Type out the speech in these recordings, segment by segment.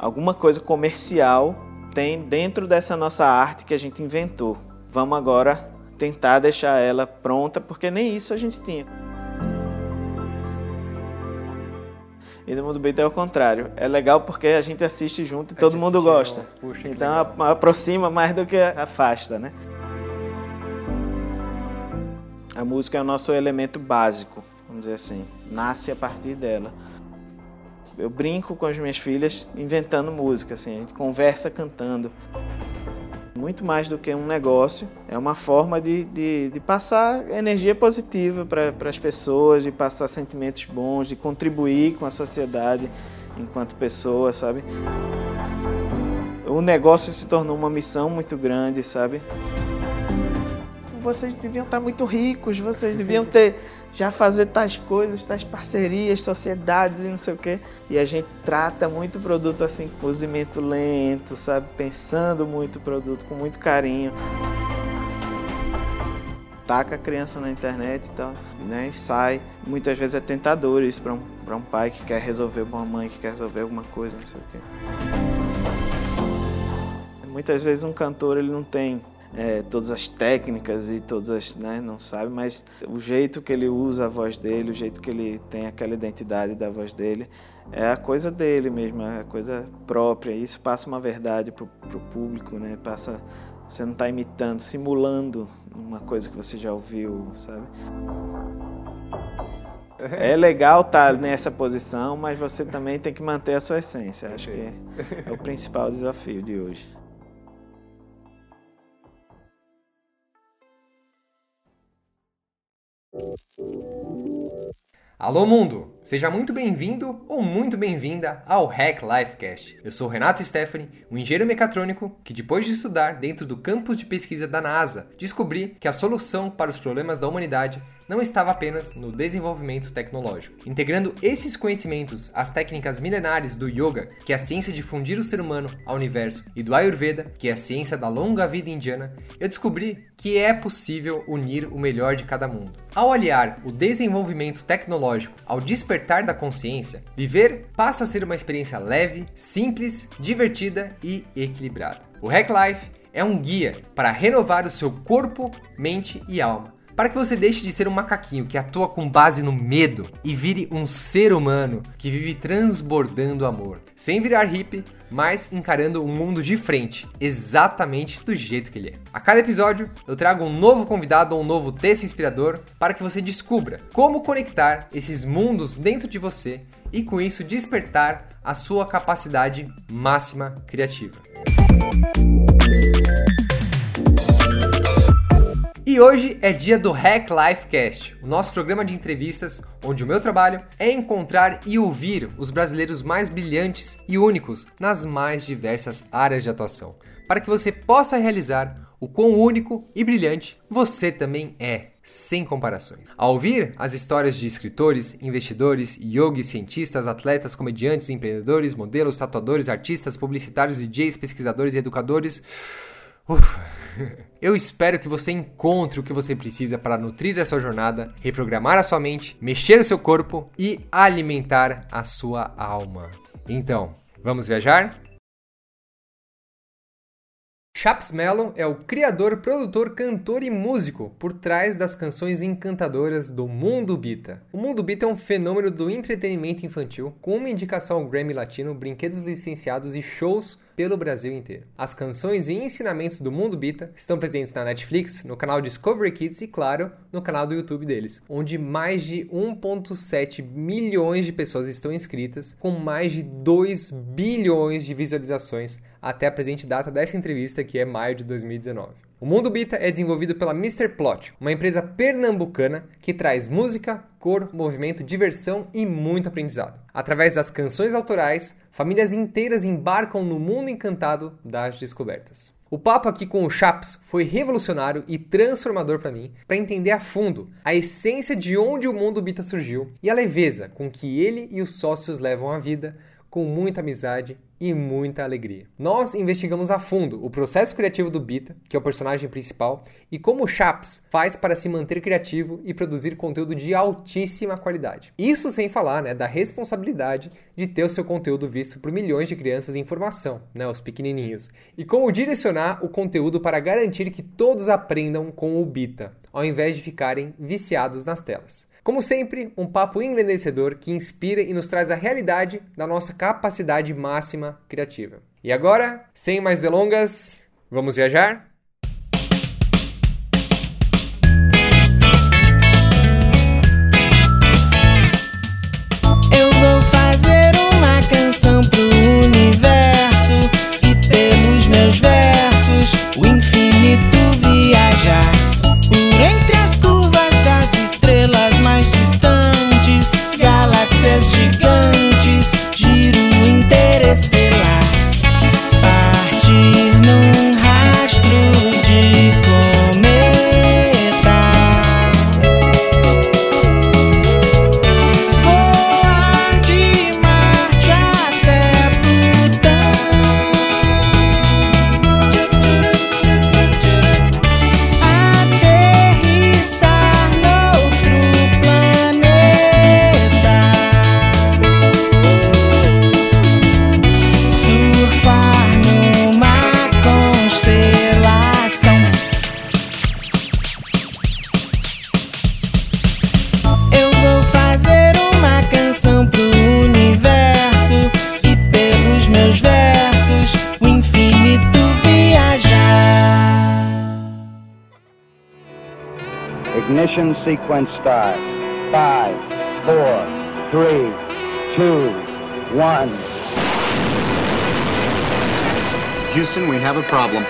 alguma coisa comercial tem dentro dessa nossa arte que a gente inventou. Vamos agora tentar deixar ela pronta, porque nem isso a gente tinha. E no Mundo Beat é o contrário. É legal porque a gente assiste junto e todo mundo gosta. Puxa, então aproxima mais do que afasta, né? A música é o nosso elemento básico, vamos dizer assim. Nasce a partir dela. Eu brinco com as minhas filhas inventando música, assim. A gente conversa cantando muito mais do que um negócio, é uma forma de, de, de passar energia positiva para as pessoas, de passar sentimentos bons, de contribuir com a sociedade enquanto pessoa, sabe? O negócio se tornou uma missão muito grande, sabe? Vocês deviam estar muito ricos, vocês deviam ter já fazer tais coisas, tais parcerias, sociedades e não sei o quê. E a gente trata muito o produto assim, com cozimento lento, sabe? Pensando muito o produto, com muito carinho. Taca a criança na internet e tal, né? E sai. Muitas vezes é tentador isso para um, pra um pai que quer resolver, uma mãe que quer resolver alguma coisa, não sei o quê. Muitas vezes um cantor ele não tem é, todas as técnicas e todas as, né, não sabe, mas o jeito que ele usa a voz dele, o jeito que ele tem aquela identidade da voz dele, é a coisa dele mesmo, é a coisa própria. Isso passa uma verdade pro, pro público, né? Passa, você não está imitando, simulando uma coisa que você já ouviu, sabe? É legal estar tá nessa posição, mas você também tem que manter a sua essência. Acho que é o principal desafio de hoje. Alô mundo! Seja muito bem-vindo ou muito bem-vinda ao Hack Lifecast. Eu sou Renato Stephanie, um engenheiro mecatrônico que depois de estudar dentro do campus de pesquisa da NASA, descobri que a solução para os problemas da humanidade não estava apenas no desenvolvimento tecnológico. Integrando esses conhecimentos às técnicas milenares do yoga, que é a ciência de fundir o ser humano ao universo, e do Ayurveda, que é a ciência da longa vida indiana, eu descobri que é possível unir o melhor de cada mundo. Ao aliar o desenvolvimento tecnológico ao despertar da consciência, viver passa a ser uma experiência leve, simples, divertida e equilibrada. O Hack Life é um guia para renovar o seu corpo, mente e alma para que você deixe de ser um macaquinho que atua com base no medo e vire um ser humano que vive transbordando amor, sem virar hippie, mas encarando o mundo de frente, exatamente do jeito que ele é. A cada episódio, eu trago um novo convidado ou um novo texto inspirador para que você descubra como conectar esses mundos dentro de você e com isso despertar a sua capacidade máxima criativa. E hoje é dia do Hack Life Cast, o nosso programa de entrevistas onde o meu trabalho é encontrar e ouvir os brasileiros mais brilhantes e únicos nas mais diversas áreas de atuação, para que você possa realizar o quão único e brilhante você também é, sem comparações. Ao ouvir as histórias de escritores, investidores, yogis, cientistas, atletas, comediantes, empreendedores, modelos, tatuadores, artistas, publicitários, DJs, pesquisadores e educadores, Ufa. Eu espero que você encontre o que você precisa para nutrir a sua jornada, reprogramar a sua mente, mexer o seu corpo e alimentar a sua alma. Então, vamos viajar? Chaps Mellon é o criador, produtor, cantor e músico por trás das canções encantadoras do Mundo Bita. O Mundo Bita é um fenômeno do entretenimento infantil com uma indicação ao Grammy Latino, brinquedos licenciados e shows pelo Brasil inteiro. As canções e ensinamentos do Mundo Bita estão presentes na Netflix, no canal Discovery Kids e, claro, no canal do YouTube deles, onde mais de 1,7 milhões de pessoas estão inscritas, com mais de 2 bilhões de visualizações até a presente data dessa entrevista, que é maio de 2019. O Mundo Bita é desenvolvido pela Mr. Plot, uma empresa pernambucana que traz música, cor, movimento, diversão e muito aprendizado. Através das canções autorais, famílias inteiras embarcam no mundo encantado das descobertas. O papo aqui com o Chaps foi revolucionário e transformador para mim, para entender a fundo a essência de onde o mundo Bita surgiu e a leveza com que ele e os sócios levam a vida, com muita amizade e muita alegria. Nós investigamos a fundo o processo criativo do Bita, que é o personagem principal, e como o Chaps faz para se manter criativo e produzir conteúdo de altíssima qualidade. Isso sem falar né, da responsabilidade de ter o seu conteúdo visto por milhões de crianças em formação, né, os pequenininhos, e como direcionar o conteúdo para garantir que todos aprendam com o Bita, ao invés de ficarem viciados nas telas. Como sempre, um papo engrandecedor que inspira e nos traz a realidade da nossa capacidade máxima criativa. E agora, sem mais delongas, vamos viajar? Eu vou fazer uma canção pro universo e pelos meus versos o infinito Ignition sequence start. Five, four, three, two, one. Houston, we have a problem.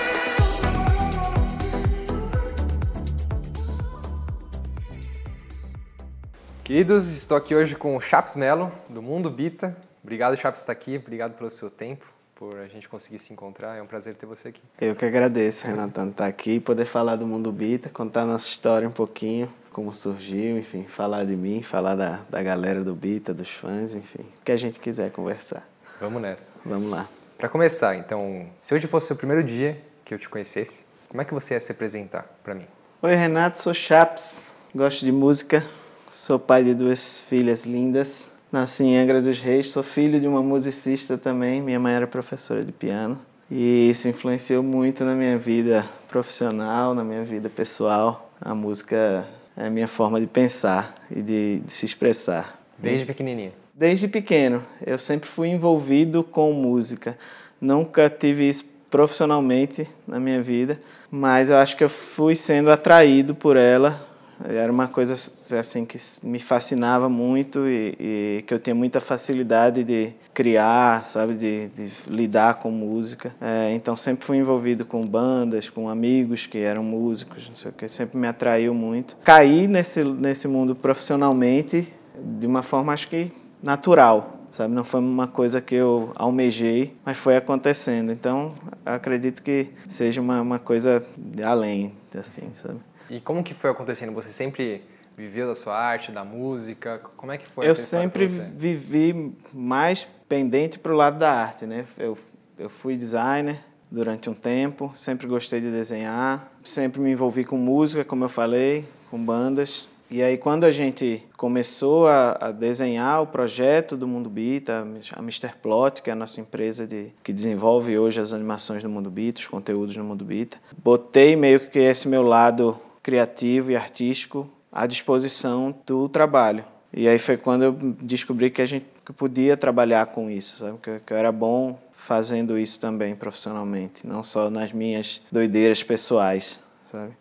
Queridos, estou aqui hoje com o Chaps Melo, do Mundo Bita. Obrigado, Chaps, por estar aqui. Obrigado pelo seu tempo, por a gente conseguir se encontrar. É um prazer ter você aqui. Eu que agradeço, Renatão, estar aqui e poder falar do Mundo Bita, contar nossa história um pouquinho, como surgiu, enfim, falar de mim, falar da, da galera do Bita, dos fãs, enfim, o que a gente quiser conversar. Vamos nessa. Vamos lá. Para começar, então, se hoje fosse o primeiro dia que eu te conhecesse, como é que você ia se apresentar para mim? Oi, Renato, sou Chaps, gosto de música, sou pai de duas filhas lindas, nasci em Angra dos Reis, sou filho de uma musicista também, minha mãe era professora de piano. E isso influenciou muito na minha vida profissional, na minha vida pessoal. A música é a minha forma de pensar e de, de se expressar. Desde pequenininho. Desde pequeno, eu sempre fui envolvido com música. Nunca tive isso profissionalmente na minha vida, mas eu acho que eu fui sendo atraído por ela. Era uma coisa assim que me fascinava muito e, e que eu tinha muita facilidade de criar, sabe, de, de lidar com música. É, então sempre fui envolvido com bandas, com amigos que eram músicos, não sei o que, sempre me atraiu muito. Caí nesse nesse mundo profissionalmente de uma forma acho que natural, sabe? Não foi uma coisa que eu almejei, mas foi acontecendo. Então, acredito que seja uma, uma coisa além, assim, sabe? E como que foi acontecendo? Você sempre viveu da sua arte, da música? Como é que foi? Eu sempre vivi mais pendente para o lado da arte, né? Eu, eu fui designer durante um tempo, sempre gostei de desenhar, sempre me envolvi com música, como eu falei, com bandas. E aí, quando a gente começou a, a desenhar o projeto do Mundo Bita, a Mr. Plot, que é a nossa empresa de, que desenvolve hoje as animações do Mundo Bita, os conteúdos do Mundo Bita, botei meio que esse meu lado criativo e artístico à disposição do trabalho. E aí foi quando eu descobri que a gente que podia trabalhar com isso, sabe? Que, que eu era bom fazendo isso também profissionalmente, não só nas minhas doideiras pessoais, sabe?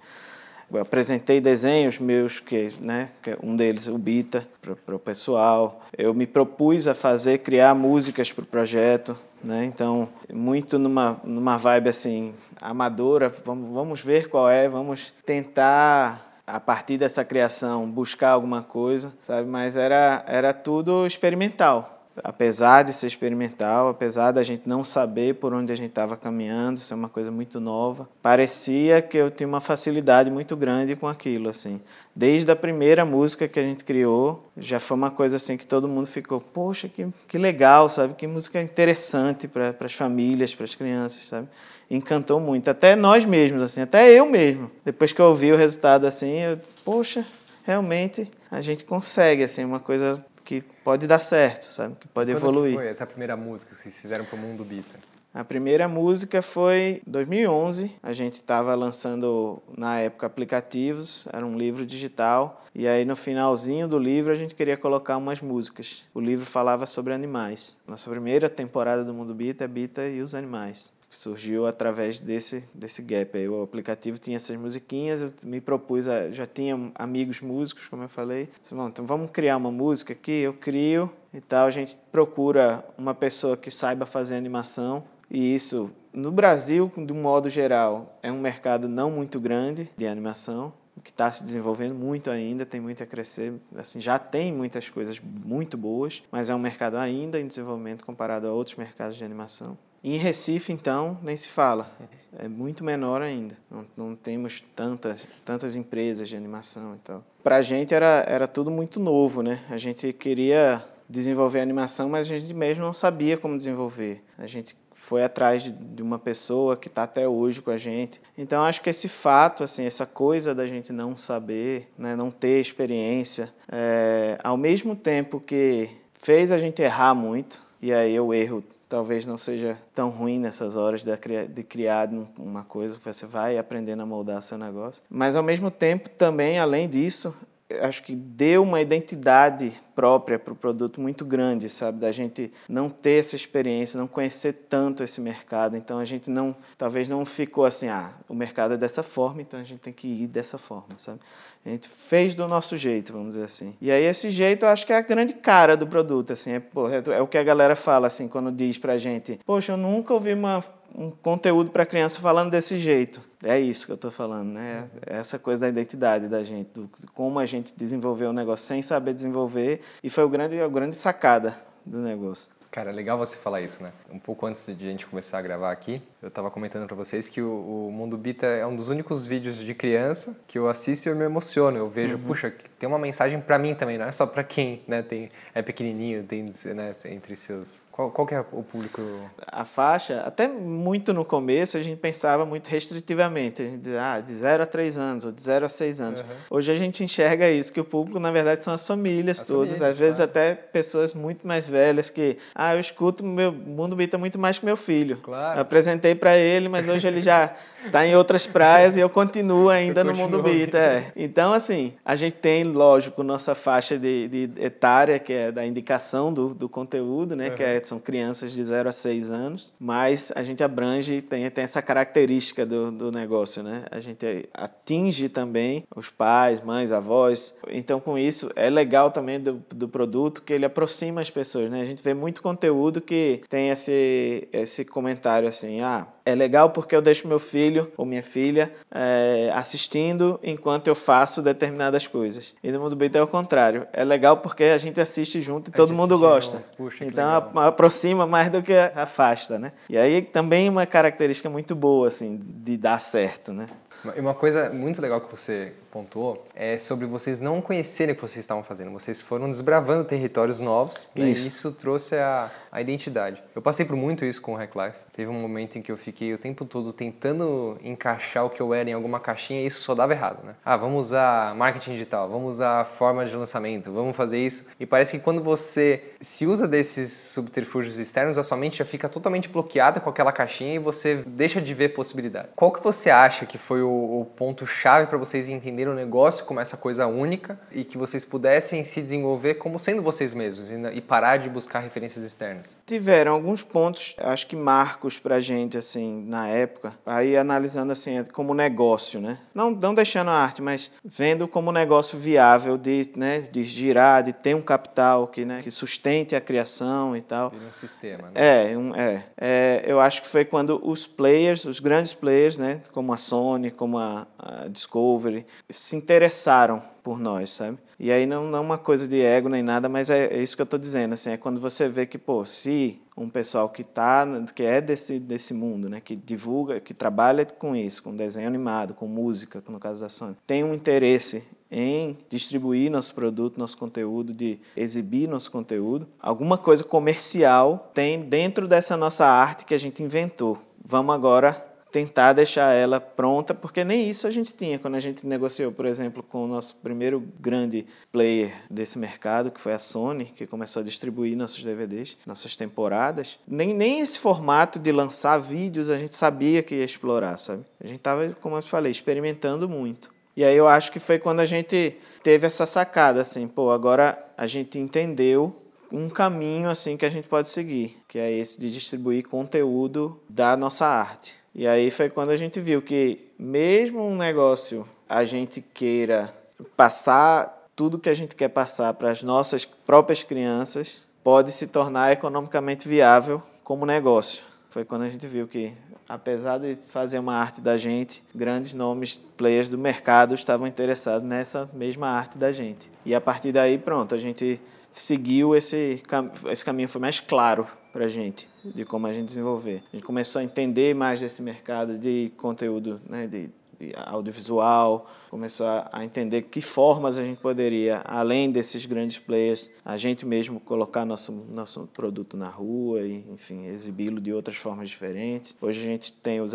Eu apresentei desenhos meus, que, né, que um deles, o Bita, para o pessoal. Eu me propus a fazer, criar músicas para o projeto, né? Então, muito numa, numa vibe assim, amadora, vamos, vamos ver qual é, vamos tentar, a partir dessa criação, buscar alguma coisa, sabe? Mas era, era tudo experimental. Apesar de ser experimental, apesar da gente não saber por onde a gente estava caminhando, isso é uma coisa muito nova, parecia que eu tinha uma facilidade muito grande com aquilo, assim. Desde a primeira música que a gente criou, já foi uma coisa assim que todo mundo ficou, poxa, que, que legal, sabe? Que música interessante para as famílias, para as crianças, sabe? Encantou muito, até nós mesmos, assim, até eu mesmo. Depois que eu ouvi o resultado assim, eu, poxa, realmente a gente consegue, assim, uma coisa que pode dar certo, sabe? Que pode Quando evoluir. Que foi essa primeira música que vocês fizeram pro Mundo Bita? A primeira música foi em 2011. A gente estava lançando, na época, aplicativos, era um livro digital. E aí, no finalzinho do livro, a gente queria colocar umas músicas. O livro falava sobre animais. Nossa primeira temporada do Mundo Bita é Bita e os Animais. Surgiu através desse, desse gap. Aí, o aplicativo tinha essas musiquinhas, eu me propus, a, já tinha amigos músicos, como eu falei. Disse, "Bom, então vamos criar uma música aqui, eu crio e tal. A gente procura uma pessoa que saiba fazer animação. E isso, no Brasil, de um modo geral, é um mercado não muito grande de animação, que está se desenvolvendo muito ainda, tem muito a crescer. Assim, já tem muitas coisas muito boas, mas é um mercado ainda em desenvolvimento comparado a outros mercados de animação. Em Recife, então, nem se fala. É muito menor ainda. Não, não temos tantas, tantas empresas de animação e tal. Para a gente era, era tudo muito novo, né? A gente queria desenvolver animação, mas a gente mesmo não sabia como desenvolver. A gente foi atrás de, de uma pessoa que está até hoje com a gente. Então acho que esse fato, assim, essa coisa da gente não saber, né, não ter experiência, é, ao mesmo tempo que fez a gente errar muito, e aí o erro talvez não seja tão ruim nessas horas de, cri- de criar uma coisa que você vai aprendendo a moldar seu negócio. Mas ao mesmo tempo também, além disso, acho que deu uma identidade própria para o produto muito grande, sabe? Da gente não ter essa experiência, não conhecer tanto esse mercado. Então a gente não, talvez não ficou assim, ah, o mercado é dessa forma, então a gente tem que ir dessa forma, sabe? A gente fez do nosso jeito, vamos dizer assim. E aí esse jeito eu acho que é a grande cara do produto, assim, é, pô, é, é o que a galera fala assim quando diz pra gente, poxa, eu nunca ouvi uma um conteúdo para criança falando desse jeito. É isso que eu estou falando, né? Essa coisa da identidade da gente, do, como a gente desenvolveu o negócio sem saber desenvolver, e foi o grande, a grande sacada do negócio. Cara, é legal você falar isso, né? Um pouco antes de a gente começar a gravar aqui, eu estava comentando para vocês que o, o Mundo Bita é um dos únicos vídeos de criança que eu assisto e eu me emociono. Eu vejo, puxa, tem uma mensagem para mim também, não é só para quem né, tem, é pequenininho, tem né, entre seus... Qual, qual que é o público? A faixa, até muito no começo, a gente pensava muito restritivamente, a gente, ah, de 0 a 3 anos, ou de 0 a 6 anos. Uhum. Hoje a gente enxerga isso, que o público, na verdade, são as famílias As todas, famílias, às vezes claro. até pessoas muito mais velhas que, ah, eu escuto meu Mundo Bita muito mais que meu filho. Claro. Eu apresentei para ele, mas hoje ele já está em outras praias e eu continuo ainda no Mundo Bita. é. Então, assim, a gente tem, lógico, nossa faixa de, de etária, que é da indicação do, do conteúdo, né? Que é- são crianças de 0 a 6 anos, mas a gente abrange, tem, tem essa característica do, do negócio, né? A gente atinge também os pais, mães, avós. Então, com isso, é legal também do, do produto que ele aproxima as pessoas, né? A gente vê muito conteúdo que tem esse, esse comentário assim, ah, é legal porque eu deixo meu filho ou minha filha é, assistindo enquanto eu faço determinadas coisas. E no Mundo Bita é o contrário. É legal porque a gente assiste junto e todo gente mundo gosta. Puxa, então a- aproxima mais do que afasta, né? E aí também uma característica muito boa assim de dar certo, né? E uma coisa muito legal que você pontuou é sobre vocês não conhecerem o que vocês estavam fazendo. Vocês foram desbravando territórios novos né? Isso. e isso trouxe a, a identidade. Eu passei por muito isso com o Hack Life. Teve um momento em que eu fiquei o tempo todo tentando encaixar o que eu era em alguma caixinha e isso só dava errado, né? Ah, vamos usar marketing digital, vamos usar forma de lançamento, vamos fazer isso. E parece que quando você se usa desses subterfúgios externos, a sua mente já fica totalmente bloqueada com aquela caixinha e você deixa de ver possibilidade. Qual que você acha que foi o, o ponto-chave para vocês entenderem o negócio como essa coisa única e que vocês pudessem se desenvolver como sendo vocês mesmos e, e parar de buscar referências externas? Tiveram alguns pontos, acho que marcos pra gente, assim, na época. Aí analisando, assim, como negócio, né? Não, não deixando a arte, mas vendo como negócio viável de, né, de girar, de ter um capital que, né, que sustente a criação e tal. Vira um sistema, né? É, um, é, É, Eu acho que foi quando os players, os grandes players, né, como a Sony, como a, a Discovery, se interessaram por nós, sabe? E aí não, não uma coisa de ego nem nada, mas é, é isso que eu estou dizendo, assim, é quando você vê que, pô, se um pessoal que tá, que é desse, desse mundo, né, que divulga, que trabalha com isso, com desenho animado, com música, no caso da Sony, tem um interesse em distribuir nosso produto, nosso conteúdo, de exibir nosso conteúdo, alguma coisa comercial tem dentro dessa nossa arte que a gente inventou. Vamos agora tentar deixar ela pronta, porque nem isso a gente tinha quando a gente negociou, por exemplo, com o nosso primeiro grande player desse mercado, que foi a Sony, que começou a distribuir nossos DVDs, nossas temporadas. Nem, nem esse formato de lançar vídeos a gente sabia que ia explorar, sabe? A gente estava, como eu falei, experimentando muito. E aí eu acho que foi quando a gente teve essa sacada, assim, pô, agora a gente entendeu um caminho assim que a gente pode seguir, que é esse de distribuir conteúdo da nossa arte. E aí foi quando a gente viu que mesmo um negócio a gente queira passar tudo que a gente quer passar para as nossas próprias crianças, pode se tornar economicamente viável como negócio. Foi quando a gente viu que apesar de fazer uma arte da gente, grandes nomes, players do mercado estavam interessados nessa mesma arte da gente. E a partir daí, pronto, a gente seguiu esse, esse caminho, foi mais claro para a gente, de como a gente desenvolver. A gente começou a entender mais desse mercado de conteúdo, né, de, audiovisual, começou a entender que formas a gente poderia, além desses grandes players, a gente mesmo colocar nosso, nosso produto na rua e, enfim, exibi-lo de outras formas diferentes. Hoje a gente tem os,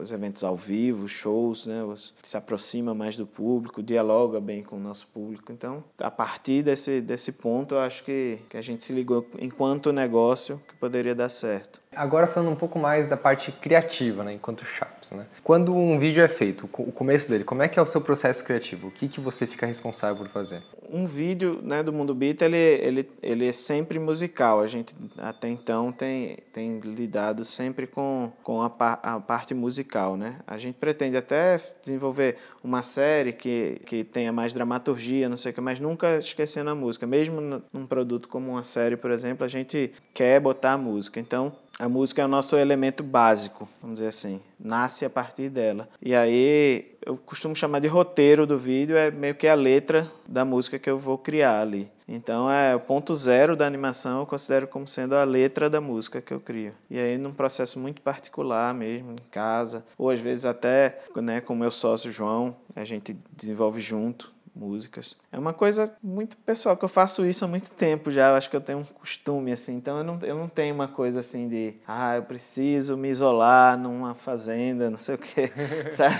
os eventos ao vivo, shows, né, os, se aproxima mais do público, dialoga bem com o nosso público. Então, a partir desse, desse ponto, eu acho que, que a gente se ligou enquanto negócio que poderia dar certo. Agora falando um pouco mais da parte criativa, né, enquanto Chaps, né? Quando um vídeo é feito, o começo dele, como é que é o seu processo criativo? O que, que você fica responsável por fazer? Um vídeo né, do Mundo Beat, ele, ele, ele é sempre musical. A gente até então tem, tem lidado sempre com, com a, a parte musical, né? A gente pretende até desenvolver uma série que, que tenha mais dramaturgia, não sei o que, mas nunca esquecendo a música. Mesmo num produto como uma série, por exemplo, a gente quer botar a música. Então, a música é o nosso elemento básico, vamos dizer assim, nasce a partir dela. E aí eu costumo chamar de roteiro do vídeo, é meio que a letra da música que eu vou criar ali. Então é o ponto zero da animação, eu considero como sendo a letra da música que eu crio. E aí num processo muito particular mesmo, em casa, ou às vezes até né, com o meu sócio João, a gente desenvolve junto músicas. É uma coisa muito pessoal, que eu faço isso há muito tempo já, eu acho que eu tenho um costume, assim, então eu não, eu não tenho uma coisa assim de, ah, eu preciso me isolar numa fazenda, não sei o quê, sabe?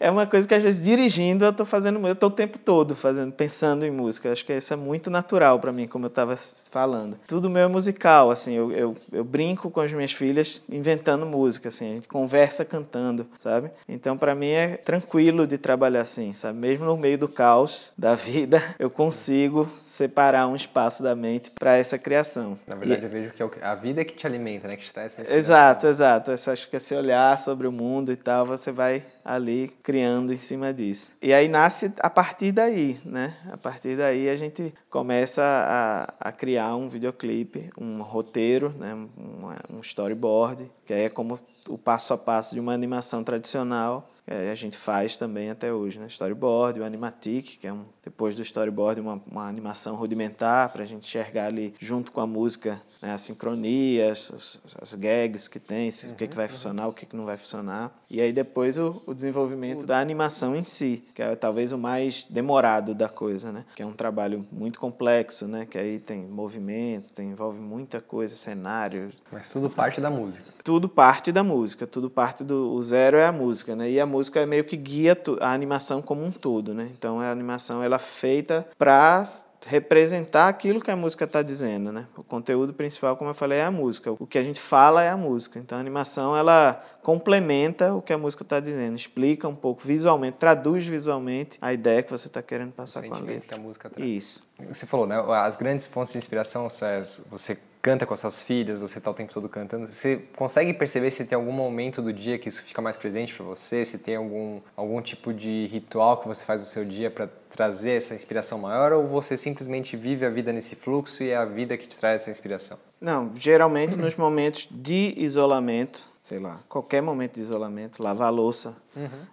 É uma coisa que às vezes dirigindo eu tô fazendo, eu tô o tempo todo fazendo, pensando em música, eu acho que isso é muito natural para mim, como eu estava falando. Tudo meu é musical, assim, eu, eu, eu brinco com as minhas filhas inventando música, assim, a gente conversa cantando, sabe? Então para mim é tranquilo de trabalhar assim, sabe? Mesmo no meio do caos, da vida, eu consigo separar um espaço da mente para essa criação. Na verdade, e... eu vejo que é a vida que te alimenta, né? Que te traz essa inspiração. Exato, exato. Eu acho que esse olhar sobre o mundo e tal, você vai ali criando em cima disso. E aí nasce a partir daí, né? A partir daí a gente começa a, a criar um videoclipe, um roteiro, né? um, um storyboard, que é como o passo a passo de uma animação tradicional, que a gente faz também até hoje, né? Storyboard, o animatic, que é um, depois do storyboard uma, uma animação rudimentar para a gente enxergar ali junto com a música né, a sincronia, as, as, gags que tem, uhum, o que, que vai uhum. funcionar, o que, que não vai funcionar. E aí depois o, o desenvolvimento da animação em si, que é talvez o mais demorado da coisa, né? Que é um trabalho muito complexo, né? Que aí tem movimento, tem, envolve muita coisa, cenário. Mas tudo parte da música. Tudo parte da música, tudo parte do o zero é a música, né? E a música é meio que guia a animação como um todo, né? Então a animação ela é feita para representar aquilo que a música está dizendo, né? O conteúdo principal, como eu falei, é a música. O que a gente fala é a música. Então a animação ela complementa o que a música está dizendo, explica um pouco visualmente, traduz visualmente a ideia que você está querendo passar com a letra. Que a música traz. Isso. Você falou, né? As grandes fontes de inspiração, você canta com as suas filhas, você está o tempo todo cantando, você consegue perceber se tem algum momento do dia que isso fica mais presente para você? Se tem algum, algum tipo de ritual que você faz no seu dia para trazer essa inspiração maior? Ou você simplesmente vive a vida nesse fluxo e é a vida que te traz essa inspiração? Não, geralmente nos momentos de isolamento sei lá, qualquer momento de isolamento, lavar louça,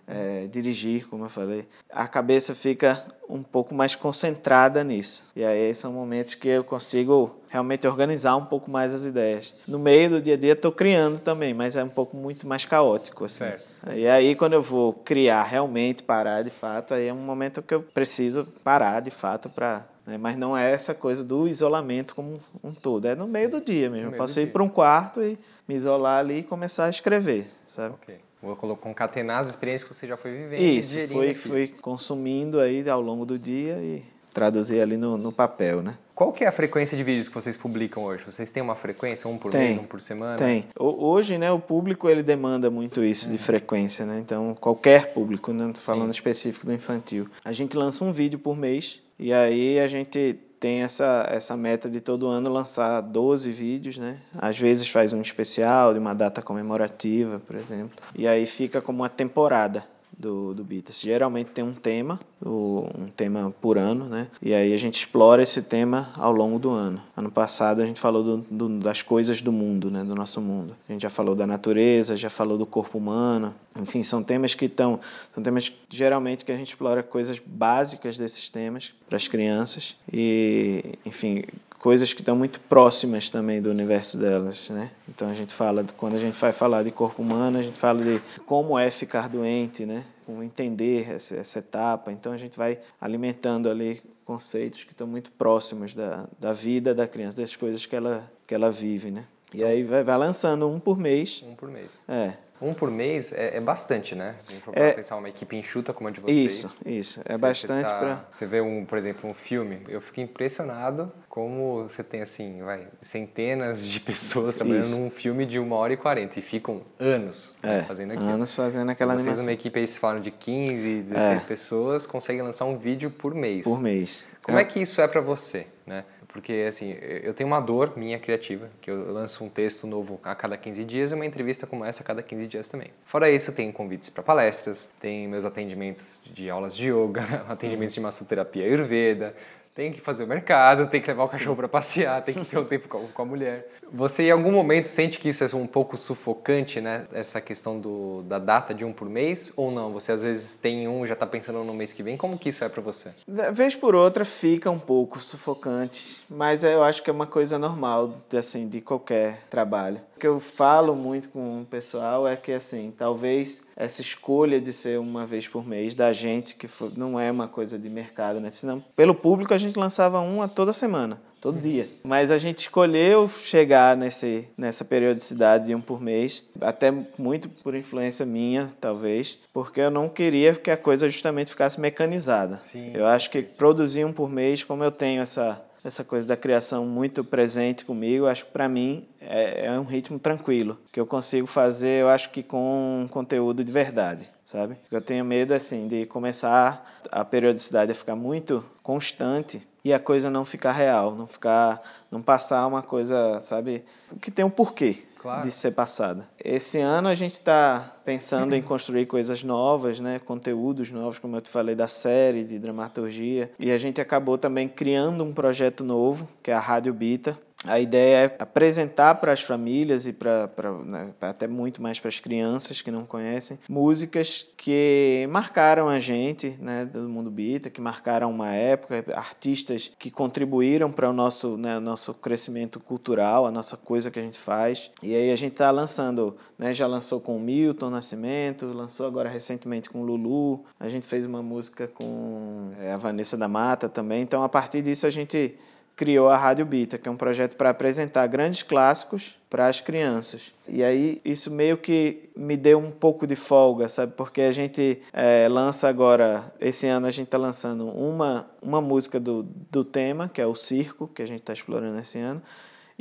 é, dirigir, como eu falei, a cabeça fica um pouco mais concentrada nisso. E aí são momentos que eu consigo realmente organizar um pouco mais as ideias. No meio do dia a dia estou criando também, mas é um pouco muito mais caótico assim. Certo. E aí quando eu vou criar realmente, parar de fato, aí é um momento que eu preciso parar de fato para né? Mas não é essa coisa do isolamento como um todo. É no meio do dia mesmo. Eu posso ir para um quarto e me isolar ali e começar a escrever, sabe? Ok. Vou concatenar as experiências que você já foi vivendo Isso, fui, fui consumindo aí ao longo do dia e traduzir ali no, no papel, né? Qual que é a frequência de vídeos que vocês publicam hoje? Vocês têm uma frequência, um por Tem. mês, um por semana? Tem. Hoje, né, o público ele demanda muito isso de frequência, né? Então, qualquer público, né? Falando específico do infantil. A gente lança um vídeo por mês e aí a gente tem essa, essa meta de todo ano lançar 12 vídeos, né? Às vezes faz um especial de uma data comemorativa, por exemplo. E aí fica como uma temporada do, do Beatles. Geralmente tem um tema, um tema por ano, né? E aí a gente explora esse tema ao longo do ano. Ano passado a gente falou do- do- das coisas do mundo, né? Do nosso mundo. A gente já falou da natureza, já falou do corpo humano. Enfim, são temas que estão... São temas geralmente que a gente explora coisas básicas desses temas para as crianças. E, enfim, coisas que estão muito próximas também do universo delas, né? Então a gente fala, quando a gente vai falar de corpo humano, a gente fala de como é ficar doente, né? Como entender essa, essa etapa. Então a gente vai alimentando ali conceitos que estão muito próximos da, da vida da criança, das coisas que ela, que ela vive, né? E aí vai, vai lançando um por mês. Um por mês. É, Um por mês é, é bastante, né? Se a gente for É. pensar uma equipe enxuta como a de vocês. isso, isso. É bastante tá- para... Você vê, um, por exemplo, um filme, eu fico impressionado como você tem, assim, vai, centenas de pessoas trabalhando Isso. num filme de uma hora e quarenta e ficam anos É, fazendo aquilo. anos fazendo aquela Vocês animação. numa equipe aí, se falaram de 15, 16 pessoas, conseguem lançar um vídeo por mês. Por mês. Como é que isso é pra você, né? Porque, assim, eu tenho uma dor minha criativa, que eu lanço um texto novo a cada 15 dias e uma entrevista como essa a cada 15 dias também. Fora isso, tem convites para palestras, tem meus atendimentos de aulas de yoga, atendimentos de massoterapia ayurveda, tem que fazer o mercado, tem que levar o cachorro para passear, tem que ter um tempo com a, mulher. Você, em algum momento, sente que isso é um pouco sufocante, né? Essa questão do, da data de um por mês? Ou não? Você, às vezes, tem um e já tá pensando no mês que vem? Como que isso é para você? Da- Vez por outra fica um pouco sufocante, mas eu acho que é uma coisa normal de, assim, de qualquer trabalho. O que eu falo muito com o pessoal é que assim, talvez essa escolha de ser uma vez por mês da gente, que não é uma coisa de mercado, né? Senão, pelo público a gente lançava um a toda semana. Todo dia. Mas a gente escolheu chegar nesse, nessa periodicidade de um por mês, até muito por influência minha, talvez, porque eu não queria que a coisa justamente ficasse mecanizada. Sim. Eu acho que produzir um por mês, como eu tenho essa, essa coisa da criação muito presente comigo, acho que para mim é, é um ritmo tranquilo, que eu consigo fazer, eu acho que com um conteúdo de verdade, sabe? Eu tenho medo, assim, de começar a periodicidade a ficar muito constante e a coisa não ficar real, não ficar, não passar uma coisa, sabe, que tem um porquê Claro. de ser passada. Esse ano a gente está pensando em construir coisas novas, né, conteúdos novos, como eu te falei da série de dramaturgia, e a gente acabou também criando um projeto novo, que é a Rádio Bita. A ideia é apresentar para as famílias e para né, até muito mais para as crianças que não conhecem músicas que marcaram a gente, né, do mundo bita, que marcaram uma época, artistas que contribuíram para o nosso, né, nosso crescimento cultural, a nossa coisa que a gente faz. E aí a gente está lançando, né, já lançou com Milton Nascimento, lançou agora recentemente com Lulu, a gente fez uma música com é, a Vanessa da Mata também. Então a partir disso a gente criou a Rádio Bita, que é um projeto para apresentar grandes clássicos para as crianças. E aí isso meio que me deu um pouco de folga, sabe? Porque a gente eh, lança agora, esse ano a gente está lançando uma, uma música do, do tema, que é o circo, que a gente está explorando esse ano.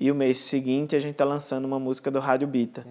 E o mês seguinte a gente está lançando uma música do Rádio Bita,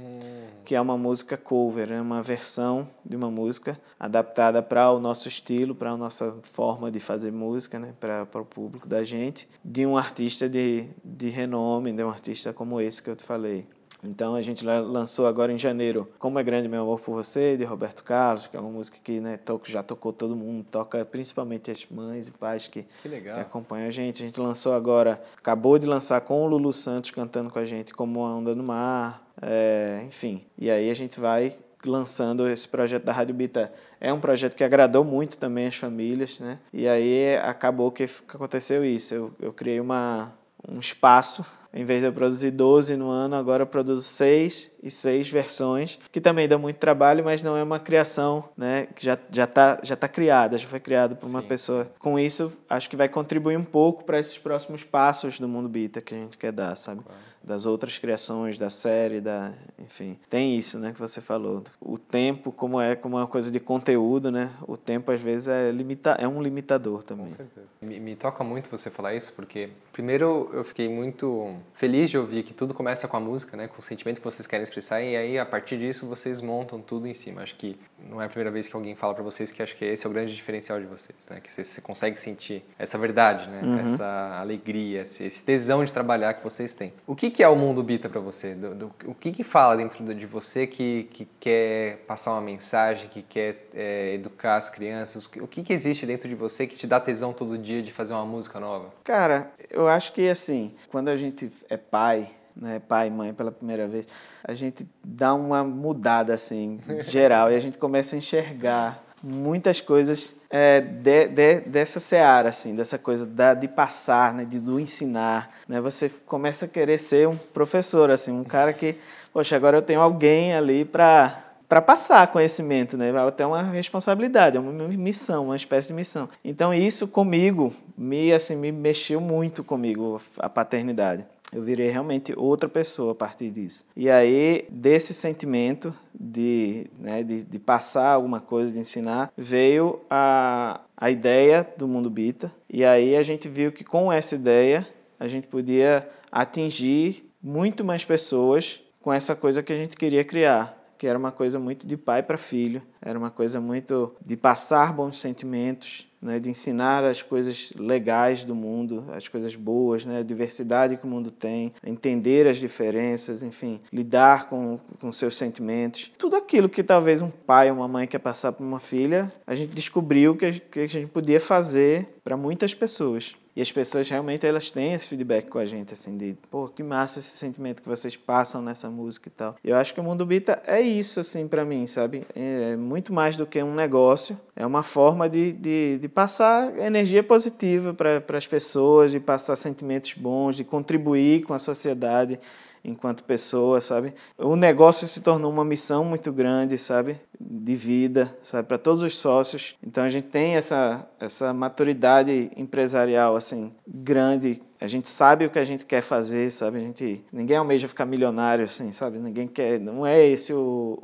que é uma música cover, é uma versão de uma música adaptada para o nosso estilo, para a nossa forma de fazer música, né? para o público da gente, de um artista de, de renome, de um artista como esse que eu te falei. Então a gente la- lançou agora em janeiro Como é Grande Meu Amor por Você, de Roberto Carlos, que é uma música que né, já tocou todo mundo, toca principalmente as mães e pais que, Que que acompanham a gente. A gente lançou agora, acabou de lançar com o Lulu Santos cantando com a gente Como a Onda no Mar, é, enfim. E aí a gente vai lançando esse projeto da Rádio Bita. É um projeto que agradou muito também as famílias, né? E aí acabou que aconteceu isso. Eu, eu criei uma, um espaço, em vez de eu produzir 12 no ano, agora eu produzo 6 e 6 versões, que também dá muito trabalho, mas não é uma criação, né? Que já já tá já tá criada, já foi criada por uma Sim. pessoa. Com isso, acho que vai contribuir um pouco para esses próximos passos do mundo Bita que a gente quer dar, sabe? Das outras criações da série, da, enfim. Tem isso, né, que você falou. O tempo, como é como é uma coisa de conteúdo, né? O tempo às vezes é limita é um limitador também. Com certeza. Me, me toca muito você falar isso, porque primeiro eu fiquei muito feliz de ouvir que tudo começa com a música, né, com o sentimento que vocês querem expressar e aí a partir disso vocês montam tudo em cima. Acho que não é a primeira vez que alguém fala pra vocês que acho que esse é o grande diferencial de vocês, né, que você, você consegue sentir essa verdade, né, essa alegria, esse, esse tesão de trabalhar que vocês têm. O que que é o mundo Bita pra você? Do- do- o que que fala dentro de você que, que quer passar uma mensagem, que quer é, educar as crianças? O que que existe dentro de você que te dá tesão todo dia de fazer uma música nova? Cara, eu acho que assim, quando a gente é pai, né, pai e mãe pela primeira vez, a gente dá uma mudada assim, geral, e a gente começa a enxergar muitas coisas é, de- de- dessa seara, assim, dessa coisa da, de passar, né, de, do ensinar, né, você começa a querer ser um professor, assim, um cara que, poxa, agora eu tenho alguém ali para para passar conhecimento, né? Até uma responsabilidade, é uma missão, uma espécie de missão. Então isso comigo me assim me mexeu muito comigo a paternidade. Eu virei realmente outra pessoa a partir disso. E aí desse sentimento de, né, de, de passar alguma coisa, de ensinar, veio a, a ideia do Mundo Bita. E aí a gente viu que com essa ideia a gente podia atingir muito mais pessoas com essa coisa que a gente queria criar que era uma coisa muito de pai para filho, era uma coisa muito de passar bons sentimentos, né, de ensinar as coisas legais do mundo, as coisas boas, né, a diversidade que o mundo tem, entender as diferenças, enfim, lidar com, com seus sentimentos. Tudo aquilo que talvez um pai ou uma mãe quer passar para uma filha, a gente descobriu que a, que a gente podia fazer para muitas pessoas. E as pessoas realmente elas têm esse feedback com a gente, assim, de, pô, que massa esse sentimento que vocês passam nessa música e tal. Eu acho que o Mundo Bita é isso, assim, para mim, sabe? É muito mais do que um negócio, é uma forma de, de, de passar energia positiva para as pessoas, de passar sentimentos bons, de contribuir com a sociedade enquanto pessoa, sabe? O negócio se tornou uma missão muito grande, sabe? De vida, sabe? Para todos os sócios. Então a gente tem essa essa maturidade empresarial assim grande. A gente sabe o que a gente quer fazer, sabe? A gente ninguém almeja ficar milionário assim, sabe? Ninguém quer, não é esse o,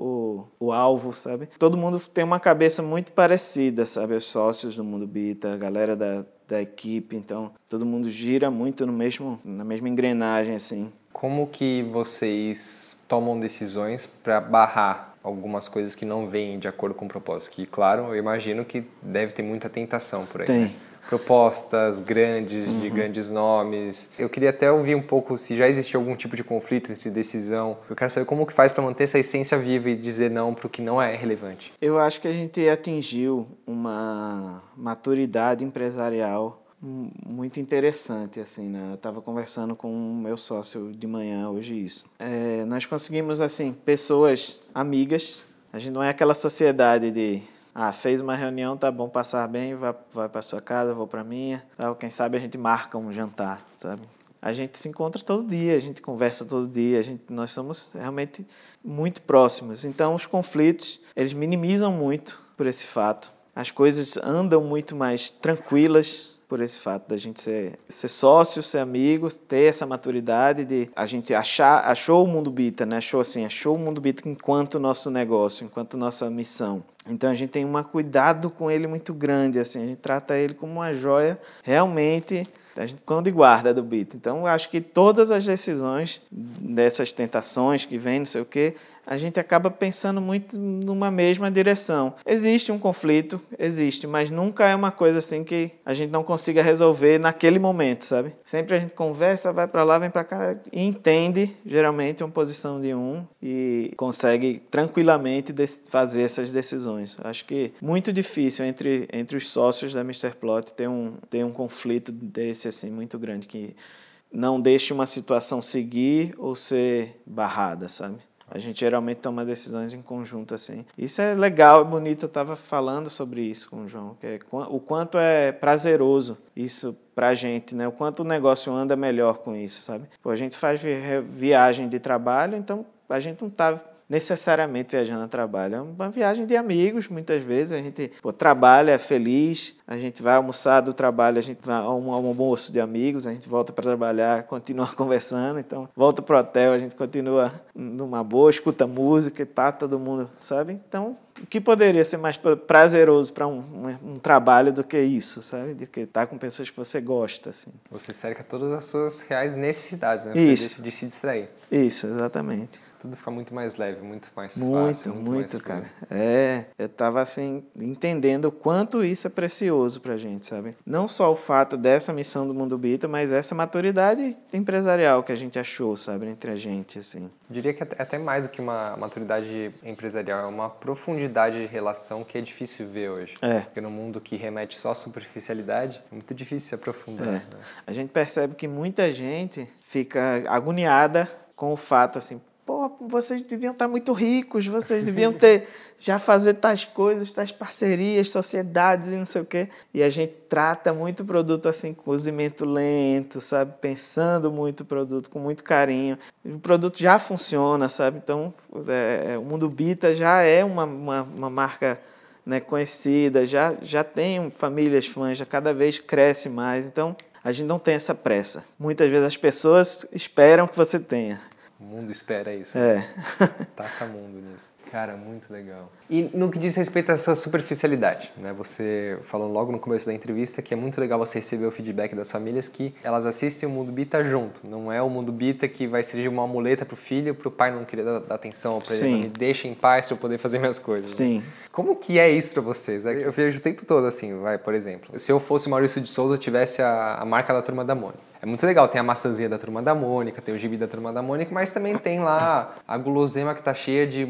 o, o alvo, sabe? Todo mundo tem uma cabeça muito parecida, sabe? Os sócios do Mundo Bita, a galera da da equipe, então todo mundo gira muito no mesmo na mesma engrenagem assim. Como que vocês tomam decisões para barrar algumas coisas que não vêm de acordo com o propósito? Que, claro, eu imagino que deve ter muita tentação por aí. Tem. né? Propostas grandes, de grandes nomes. Eu queria até ouvir um pouco se já existiu algum tipo de conflito entre decisão. Eu quero saber como que faz para manter essa essência viva e dizer não para o que não é relevante. Eu acho que a gente atingiu uma maturidade empresarial muito interessante, assim, né? Eu estava conversando com o meu sócio de manhã hoje isso. É, nós conseguimos, assim, pessoas amigas. A gente não é aquela sociedade de ah, fez uma reunião, tá bom, passar bem, vai, vai para sua casa, vou para minha. Tal. Quem sabe a gente marca um jantar, sabe? A gente se encontra todo dia, a gente conversa todo dia, a gente, nós somos realmente muito próximos. Então, os conflitos, eles minimizam muito por esse fato. As coisas andam muito mais tranquilas por esse fato da gente ser, ser sócio, ser amigo, ter essa maturidade de a gente achar, achou o mundo bita, né? Achou assim, achou o mundo bita enquanto nosso negócio, enquanto nossa missão. Então a gente tem um cuidado com ele muito grande, assim, a gente trata ele como uma joia realmente a gente de guarda do beat. Então, eu acho que todas as decisões dessas tentações que vem, não sei o quê, a gente acaba pensando muito numa mesma direção. Existe um conflito, existe, mas nunca é uma coisa assim que a gente não consiga resolver naquele momento, sabe? Sempre a gente conversa, vai para lá, vem para cá e entende geralmente uma posição de um e consegue tranquilamente fazer essas decisões. Acho que muito difícil entre, entre os sócios da Mr. Plot ter um, ter um conflito desse assim muito grande que não deixe uma situação seguir ou ser barrada, sabe? A gente geralmente toma decisões em conjunto assim. Isso é legal, é bonito. Eu estava falando sobre isso com o João, que é o quanto é prazeroso isso para a gente, né? O quanto o negócio anda melhor com isso, sabe? Pô, a gente faz viagem de trabalho, então a gente não está necessariamente viajando a trabalho. É uma viagem de amigos, muitas vezes. A gente pô, trabalha é feliz, a gente vai almoçar do trabalho, a gente vai a um almoço de amigos, a gente volta para trabalhar, continua conversando. Então, volta para o hotel, a gente continua numa boa, escuta música e pá, todo mundo, sabe? Então, o que poderia ser mais prazeroso para um, um, um, trabalho do que isso, sabe? Do que estar com pessoas que você gosta, assim. Você cerca todas as suas reais necessidades, né? Você isso. deixa de se distrair. Isso, exatamente tudo fica muito mais leve, muito mais muito, fácil. Muito, muito, cara. É, eu tava assim, entendendo o quanto isso é precioso pra gente, sabe? Não só o fato dessa missão do Mundo Bita, mas essa maturidade empresarial que a gente achou, sabe, entre a gente, assim. Eu diria que é até mais do que uma maturidade empresarial, é uma profundidade de relação que é difícil ver hoje. É. Porque no mundo que remete só à superficialidade, é muito difícil se aprofundar. É. Né? A gente percebe que muita gente fica agoniada com o fato assim, pô, vocês deviam estar muito ricos, vocês deviam ter já fazer tais coisas, tais parcerias, sociedades e não sei o quê. E a gente trata muito o produto assim, cozimento lento, sabe? Pensando muito o produto, com muito carinho. O produto já funciona, sabe? Então, é o Mundo Bita já é uma, uma, uma marca né, conhecida, já, já tem famílias fãs, já cada vez cresce mais. Então, a gente não tem essa pressa. Muitas vezes as pessoas esperam que você tenha. O mundo espera isso. É. Né? Taca mundo nisso. Cara, muito legal. E no que diz respeito a essa superficialidade, né? Você falou logo no começo da entrevista que é muito legal você receber o feedback das famílias que elas assistem o Mundo Bita junto. Não é o Mundo Bita que vai servir uma muleta para o filho, para o pai não querer dar, dar atenção para ele, me deixa em paz para eu poder fazer minhas coisas. Sim. Né? Como que é isso para vocês? É eu vejo o tempo todo assim, vai, por exemplo, se eu fosse Maurício de Souza, tivesse a, a marca da Turma da Mônica. É muito legal, tem a maçãzinha da Turma da Mônica, tem o gibi da Turma da Mônica, mas também tem lá a gulosema que tá cheia de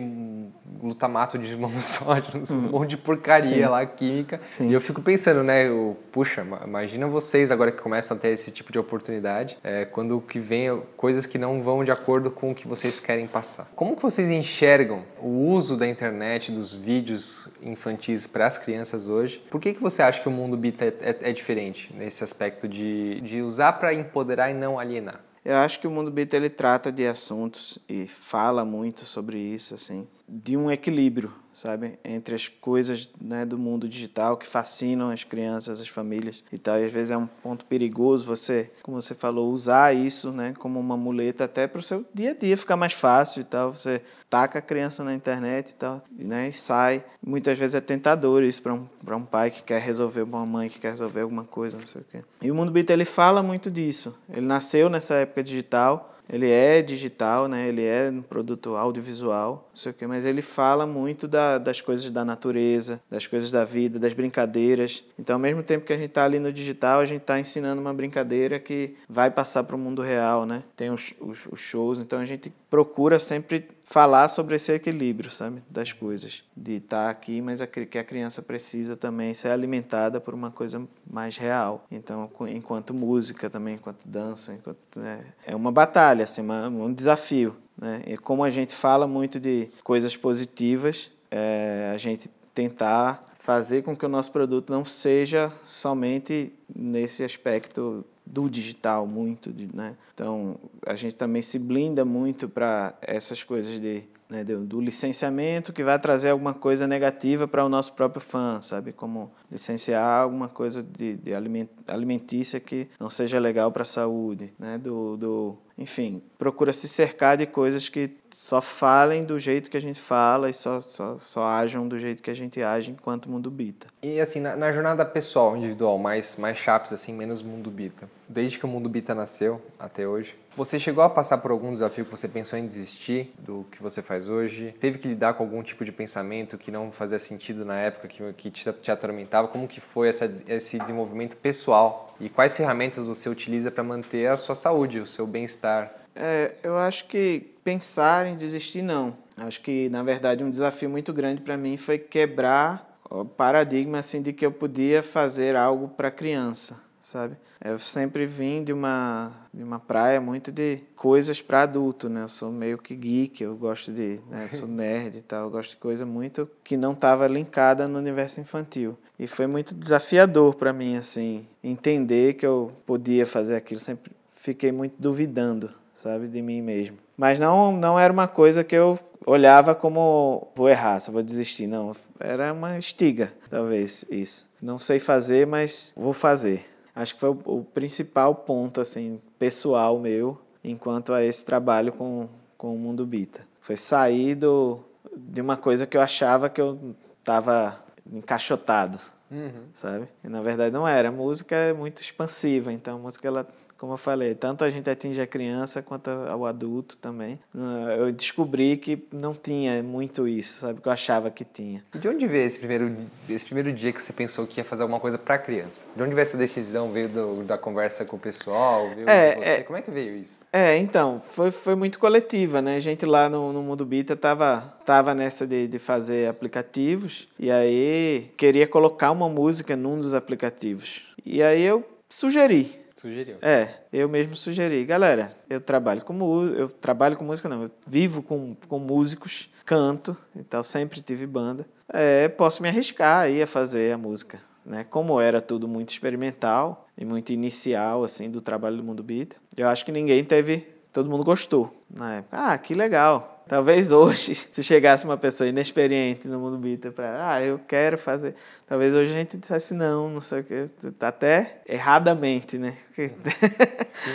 glutamato de monossódio, um hum. monte de porcaria Sim. lá, química. Sim. E eu fico pensando, né, eu, puxa, imagina vocês agora que começam a ter esse tipo de oportunidade, é, quando que vem coisas que não vão de acordo com o que vocês querem passar. Como que vocês enxergam o uso da internet, dos vídeos infantis para as crianças hoje? Por que, que você acha que o mundo Bita é, é, é diferente nesse aspecto de, de usar para empoderar e não alienar? Eu acho que o mundo Bita ele trata de assuntos e fala muito sobre isso, assim, de um equilíbrio sabe? Entre as coisas né, do mundo digital que fascinam as crianças, as famílias e tal. E às vezes é um ponto perigoso você, como você falou, usar isso né, como uma muleta até para o seu dia a dia ficar mais fácil e tal. Você taca a criança na internet e tal, né, e sai. Muitas vezes é tentador isso para um, um pai que quer resolver, uma mãe que quer resolver alguma coisa, não sei o quê. E o Mundo Bita, ele fala muito disso. Ele nasceu nessa época digital, ele é digital, né? Ele é um produto audiovisual, não sei o quê, mas ele fala muito da, das coisas da natureza, das coisas da vida, das brincadeiras. Então, ao mesmo tempo que a gente está ali no digital, a gente está ensinando uma brincadeira que vai passar para o mundo real, né? Tem os, os, os shows, então a gente procura sempre falar sobre esse equilíbrio, sabe, das coisas, de estar tá aqui, mas a, que a criança precisa também ser alimentada por uma coisa mais real. Então, enquanto música também, enquanto dança, enquanto é, é uma batalha, assim, uma, um desafio, né? E como a gente fala muito de coisas positivas, é, a gente tentar fazer com que o nosso produto não seja somente nesse aspecto do digital muito, né? Então, a gente também se blinda muito para essas coisas de né, do, do licenciamento que vai trazer alguma coisa negativa para o nosso próprio fã, sabe? Como licenciar alguma coisa de, de aliment, alimentícia que não seja legal para a saúde, né? Do, do, enfim, procura se cercar de coisas que só falem do jeito que a gente fala e só, só, só ajam do jeito que a gente age enquanto mundo bita. E assim, na, na jornada pessoal, individual, mais, mais chaps, assim, menos mundo bita. Desde que o mundo bita nasceu até hoje, você chegou a passar por algum desafio que você pensou em desistir do que você faz hoje? Teve que lidar com algum tipo de pensamento que não fazia sentido na época, que, que te, te atormentava? Como que foi essa, esse desenvolvimento pessoal? E quais ferramentas você utiliza para manter a sua saúde, o seu bem-estar? É, eu acho que pensar em desistir, não. Acho que, na verdade, um desafio muito grande para mim foi quebrar o paradigma assim, de que eu podia fazer algo para criança sabe? Eu sempre vim de uma, de uma praia muito de coisas para adulto, né? Eu sou meio que geek, eu gosto de, né? sou nerd e tal, eu gosto de coisa muito que não estava linkada no universo infantil. E foi muito desafiador para mim, assim, entender que eu podia fazer aquilo. Sempre fiquei muito duvidando, sabe, de mim mesmo. Mas não, não era uma coisa que eu olhava como vou errar, só vou desistir. Não, era uma estiga, talvez, isso. Não sei fazer, mas vou fazer acho que foi o, o, principal ponto assim pessoal meu enquanto a esse trabalho com, com o mundo bita. Foi sair do, de uma coisa que eu achava que eu estava encaixotado uhum. sabe? E na verdade não era. A música é muito expansiva então a música ela como eu falei, tanto a gente atinge a criança quanto ao adulto também. Ah, eu descobri que não tinha muito isso, sabe? Que eu achava que tinha. E de onde veio esse primeiro, esse primeiro dia que você pensou que ia fazer alguma coisa para criança? De onde veio essa decisão? Veio do, da conversa com o pessoal? Veio é, de você? É, Como é que veio isso? É, então, foi, foi muito coletiva, né? A gente lá no, no Mundo Bita tava, tava nessa de, de fazer aplicativos e aí queria colocar uma música num dos aplicativos. E aí eu sugeri, Sugeriu. É, eu mesmo sugeri. Galera, eu trabalho com eu trabalho com música não, eu vivo com, com músicos, canto, então sempre tive banda. É, posso me arriscar aí a fazer a música, né? Como era tudo muito experimental e muito inicial assim do trabalho do Mundo Beat, eu acho que ninguém teve, todo mundo gostou na época. Ah, que legal. Talvez hoje, se chegasse uma pessoa inexperiente no mundo bita para, ah, eu quero fazer. Talvez hoje a gente dissesse não, não sei o que, até erradamente, né? Sim,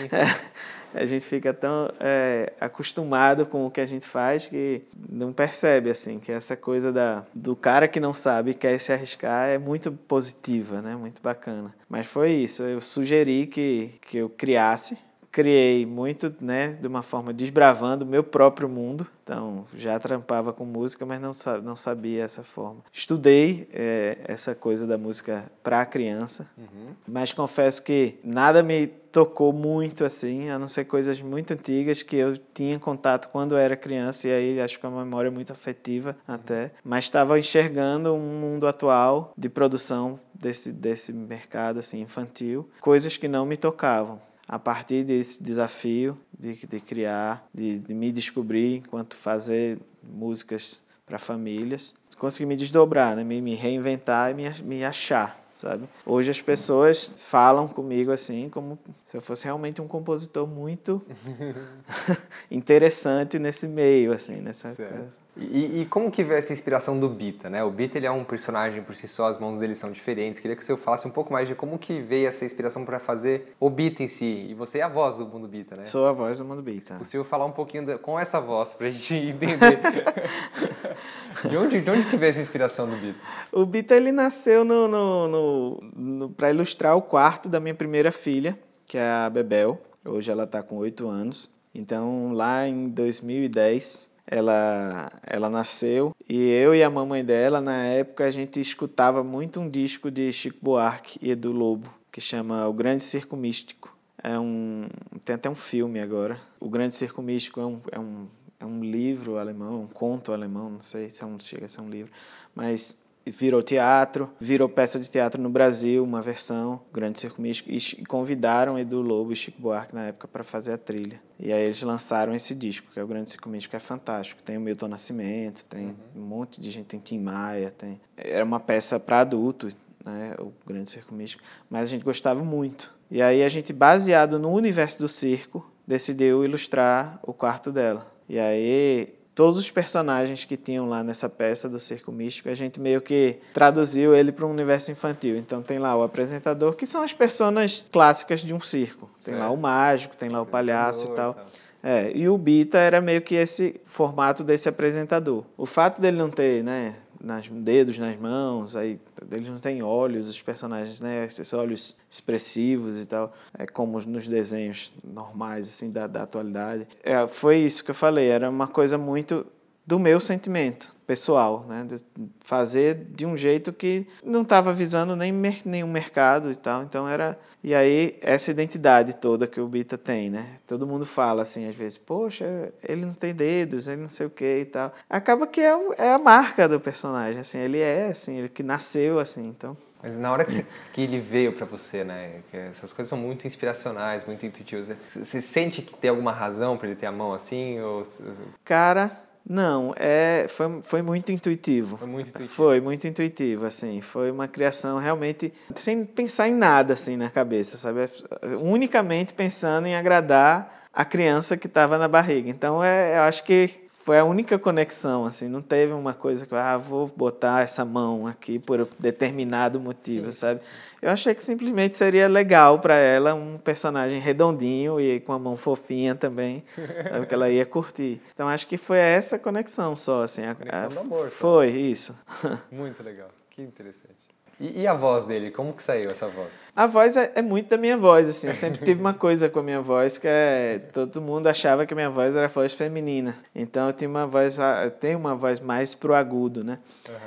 sim. a gente fica tão é, acostumado com o que a gente faz que não percebe assim que essa coisa da do cara que não sabe quer se arriscar é muito positiva, né? Muito bacana. Mas foi isso. Eu sugeri que que eu criasse criei muito, né, de uma forma desbravando o meu próprio mundo. Então, já trampava com música, mas não, não sabia essa forma. Estudei é, essa coisa da música para criança, uhum. mas confesso que nada me tocou muito assim, a não ser coisas muito antigas que eu tinha contato quando eu era criança, e aí acho que é uma memória muito afetiva até, mas estava enxergando um mundo atual de produção desse, desse mercado assim infantil, coisas que não me tocavam a partir desse desafio de, de criar, de, de me descobrir enquanto fazer músicas para famílias, consegui me desdobrar, né? me, me reinventar e me, me achar sabe? Hoje as pessoas falam comigo assim como se eu fosse realmente um compositor muito interessante nesse meio, assim, nessa coisa. E, e, como que veio essa inspiração do Bita, né? O Bita ele é um personagem por si só, as mãos dele são diferentes. Queria que você falasse um pouco mais de como que veio essa inspiração para fazer o Bita em si. E você é a voz do mundo Bita, né? Sou a voz do mundo Bita. Se possível falar um pouquinho com essa voz pra gente entender. de, onde, de onde que veio essa inspiração do Bita? O Bita ele nasceu no, no, no, no para ilustrar o quarto da minha primeira filha, que é a Bebel. Hoje ela está com oito anos. Então, lá em 2010, ela, ela nasceu e eu e a mamãe dela, na época, a gente escutava muito um disco de Chico Buarque e Edu Lobo, que chama O Grande Circo Místico. É um, tem até um filme agora. O Grande Circo Místico é um, é um, é um livro alemão, um conto alemão, não sei se é um, chega a ser um livro, mas virou teatro, virou peça de teatro no Brasil, uma versão, Grande Circo Místico, e convidaram Edu Lobo e Chico Buarque na época para fazer a trilha. E aí eles lançaram esse disco, que é o Grande Circo Místico, é fantástico. Tem o Milton Nascimento, tem uhum. um monte de gente, tem Tim Maia, tem... Era uma peça para adulto, né, o Grande Circo Místico, mas a gente gostava muito. E aí a gente, baseado no universo do circo, decidiu ilustrar o quarto dela. E aí todos os personagens que tinham lá nessa peça do Circo Místico, a gente meio que traduziu ele para um universo infantil. Então tem lá o apresentador, que são as personas clássicas de um circo. Tem lá Certo. o mágico, tem lá o palhaço e e tal. É, e o Bita era meio que esse formato desse apresentador. O fato dele não ter, né, nas, dedos nas mãos, aí eles não têm olhos, os personagens, né, esses olhos expressivos e tal, é como nos desenhos normais assim da, da atualidade. É, foi isso que eu falei, era uma coisa muito do meu sentimento pessoal, né? De fazer de um jeito que não estava visando nem mer nenhum mercado e tal. Então era e aí essa identidade toda que o Bita tem, né? Todo mundo fala assim às vezes, poxa, ele não tem dedos, ele não sei o que e tal. Acaba que é, é a marca do personagem, assim, ele é assim, ele que nasceu assim, então. Mas na hora que, que ele veio pra você, né? que essas coisas são muito inspiracionais, muito intuitivas. Você sente que tem alguma razão pra ele ter a mão assim? Ou Cara, não, é, foi, foi muito intuitivo. Foi muito intuitivo. Foi muito intuitivo, assim. Foi uma criação realmente sem pensar em nada, assim, na cabeça, sabe? Unicamente pensando em agradar a criança que estava na barriga. Então, é, eu acho que foi a única conexão, assim. Não teve uma coisa que, ah, vou botar essa mão aqui por determinado motivo, sabe? Eu achei que simplesmente seria legal para ela um personagem redondinho e com a mão fofinha também, sabe? Que ela ia curtir. Então acho que foi essa conexão só, assim. A, Conexão a- do amor. Foi, isso. Muito legal. Que interessante. E, e a voz dele? Como que saiu essa voz? A voz é, é muito da minha voz, assim. Eu sempre tive uma coisa com a minha voz que é. Todo mundo achava que a minha voz era voz feminina. Então eu tinha uma voz. Eu tenho uma voz mais pro agudo, né?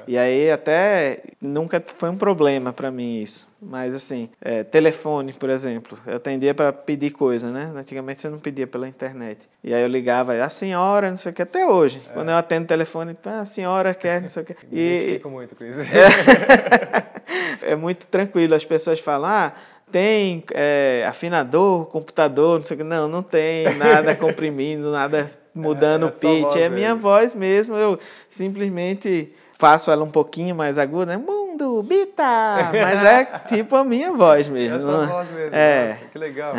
E aí até nunca foi um problema pra mim isso. Mas assim, é, telefone, por exemplo. Eu atendia para pedir coisa, né? Antigamente você não pedia pela internet. E aí eu ligava, a senhora, não sei o que, até hoje. Quando eu atendo o telefone, ah, a senhora quer, não sei o que. Me E, identifico muito com isso. é muito tranquilo. As pessoas falam, ah, tem é, afinador, computador, não sei o que. Não, não tem nada comprimindo, nada mudando É, o é pitch. voz É minha voz mesmo. Eu simplesmente faço ela um pouquinho mais aguda, né? Mundo, Bita! Mas é tipo a minha voz mesmo. Essa não- voz mesmo. É. Nossa, que legal.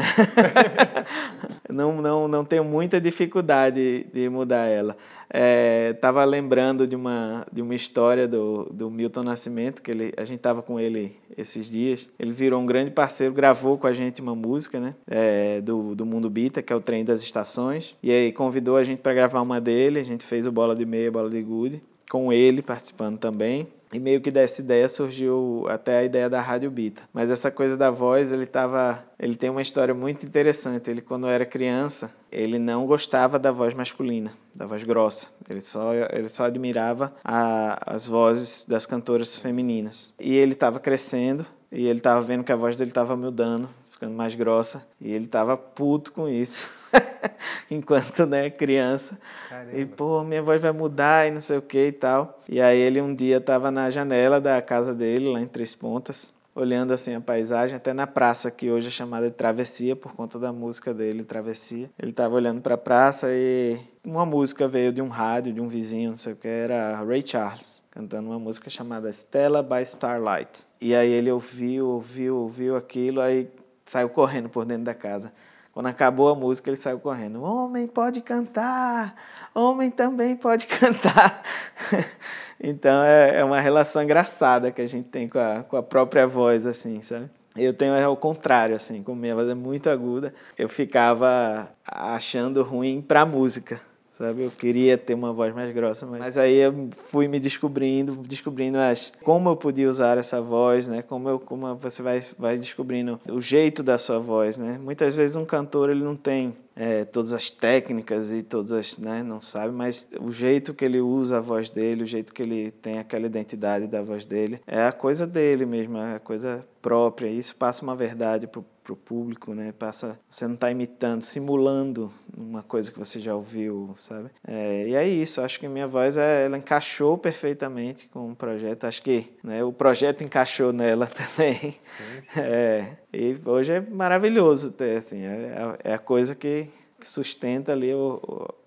não, não, não tenho muita dificuldade de mudar ela. É, tava lembrando de uma, de uma história do, do Milton Nascimento, que ele, a gente tava com ele esses dias. Ele virou um grande parceiro, gravou com a gente uma música, né? É, do, do Mundo Bita, que é o Trem das Estações. E aí convidou a gente para gravar uma dele. A gente fez o Bola de Meia, Bola de Gude, com ele participando também. E meio que dessa ideia surgiu até a ideia da Rádio Bita. Mas essa coisa da voz, ele tava, ele tem uma história muito interessante. Ele quando era criança, ele não gostava da voz masculina, da voz grossa. Ele só ele só admirava a, as vozes das cantoras femininas. E ele estava crescendo e ele estava vendo que a voz dele estava mudando, ficando mais grossa, e ele estava puto com isso. Enquanto, né, criança. Caramba. E, pô, minha voz vai mudar e não sei o que e tal. E aí ele um dia tava na janela da casa dele, lá em Três Pontas, olhando assim a paisagem, até na praça que hoje é chamada de Travessia, por conta da música dele, Travessia. Ele tava olhando pra praça e uma música veio de um rádio, de um vizinho, não sei o que, era Ray Charles, cantando uma música chamada Stella by Starlight. E aí ele ouviu, ouviu, ouviu aquilo, aí saiu correndo por dentro da casa. Quando acabou a música, ele saiu correndo. Homem pode cantar, homem também pode cantar. então é, é uma relação engraçada que a gente tem com a, com a própria voz, assim, sabe? Eu tenho é o contrário, assim, como minha voz é muito aguda, eu ficava achando ruim pra música, sabe? Eu queria ter uma voz mais grossa, mas, mas aí eu fui me descobrindo, descobrindo as, como eu podia usar essa voz, né? Como, eu, como você vai, vai descobrindo o jeito da sua voz, né? Muitas vezes um cantor ele não tem é, todas as técnicas e todas as, né, não sabe, mas o jeito que ele usa a voz dele, o jeito que ele tem aquela identidade da voz dele, é a coisa dele mesmo, é a coisa própria. Isso passa uma verdade pro, pro público, né? Passa, você não está imitando, simulando uma coisa que você já ouviu, sabe? É, e é isso. Acho que minha voz é, ela encaixou perfeitamente com o projeto. Acho que né, o projeto encaixou nela também. É, e hoje é maravilhoso ter, assim, é, é a coisa que que sustenta ali o,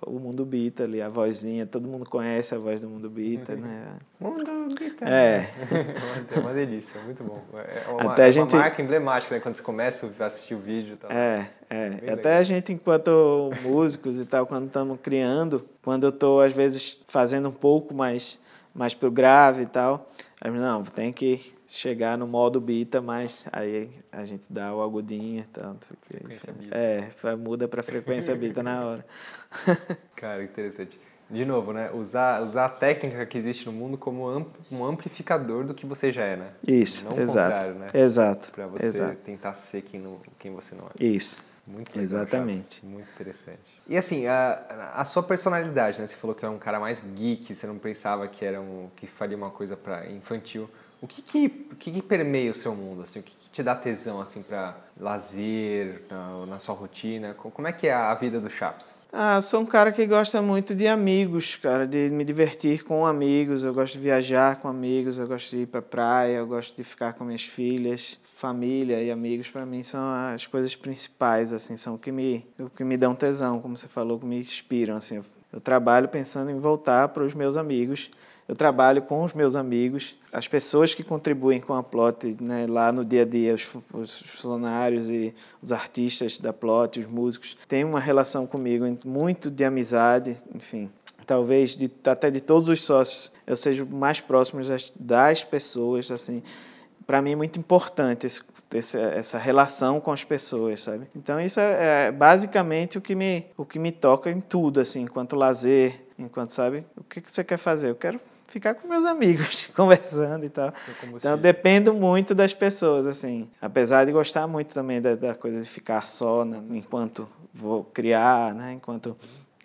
o, o mundo bita ali, a vozinha, todo mundo conhece a voz do mundo bita, né? Mundo Bita. É. É uma delícia, muito bom. É uma, Até a é gente- uma marca emblemática, né? Quando você começa a assistir o vídeo e tal. É, é. Bem Até legal. a gente, enquanto músicos e tal, quando estamos criando, quando eu estou, às vezes, fazendo um pouco mais, mais pro grave e tal, não, tem que chegar no modo bita, mas aí a gente dá o agudinho e tal. não sei o quê. Frequência bita. É, muda para frequência bita na hora. Cara, interessante. De novo, né? Usar, usar a técnica que existe no mundo como um amplificador do que você já é, né? Isso, Não o exato. contrário, né? Exato. Pra você exato. tentar ser quem, não, quem você não é. Isso. Muito legal, Exatamente. Chaves. Muito interessante. E assim, a, a sua personalidade, né? Você falou que era um cara mais geek, você não pensava que era um que faria uma coisa para infantil. O que que, que que permeia o seu mundo, assim? O que, que te dá tesão assim para lazer, na, na sua rotina? Co- Como é que é a vida do Chaps? Ah, sou um cara que gosta muito de amigos, cara, de me divertir com amigos. Eu gosto de viajar com amigos, eu gosto de ir pra praia, eu gosto de ficar com minhas filhas. Família e amigos, para mim, são as coisas principais, assim, são o que me, o que me dão tesão, como você falou, que me inspiram, assim. Eu trabalho pensando em voltar para os meus amigos. Eu trabalho com os meus amigos, as pessoas que contribuem com a Plot né, lá no dia a dia, os, fu- os funcionários e os artistas da Plot, os músicos, têm uma relação comigo muito de amizade, enfim. Talvez de, até de todos os sócios eu seja mais próximo das, das pessoas, assim. Para mim é muito importante esse, esse- essa relação com as pessoas, sabe? Então isso é, é basicamente o que me o que me toca em tudo, assim, enquanto lazer, enquanto sabe o que, que você quer fazer. Eu quero ficar com meus amigos, conversando e tal. Então dependo muito das pessoas, assim. Apesar de gostar muito também da, da coisa de ficar só né, enquanto vou criar, né? Enquanto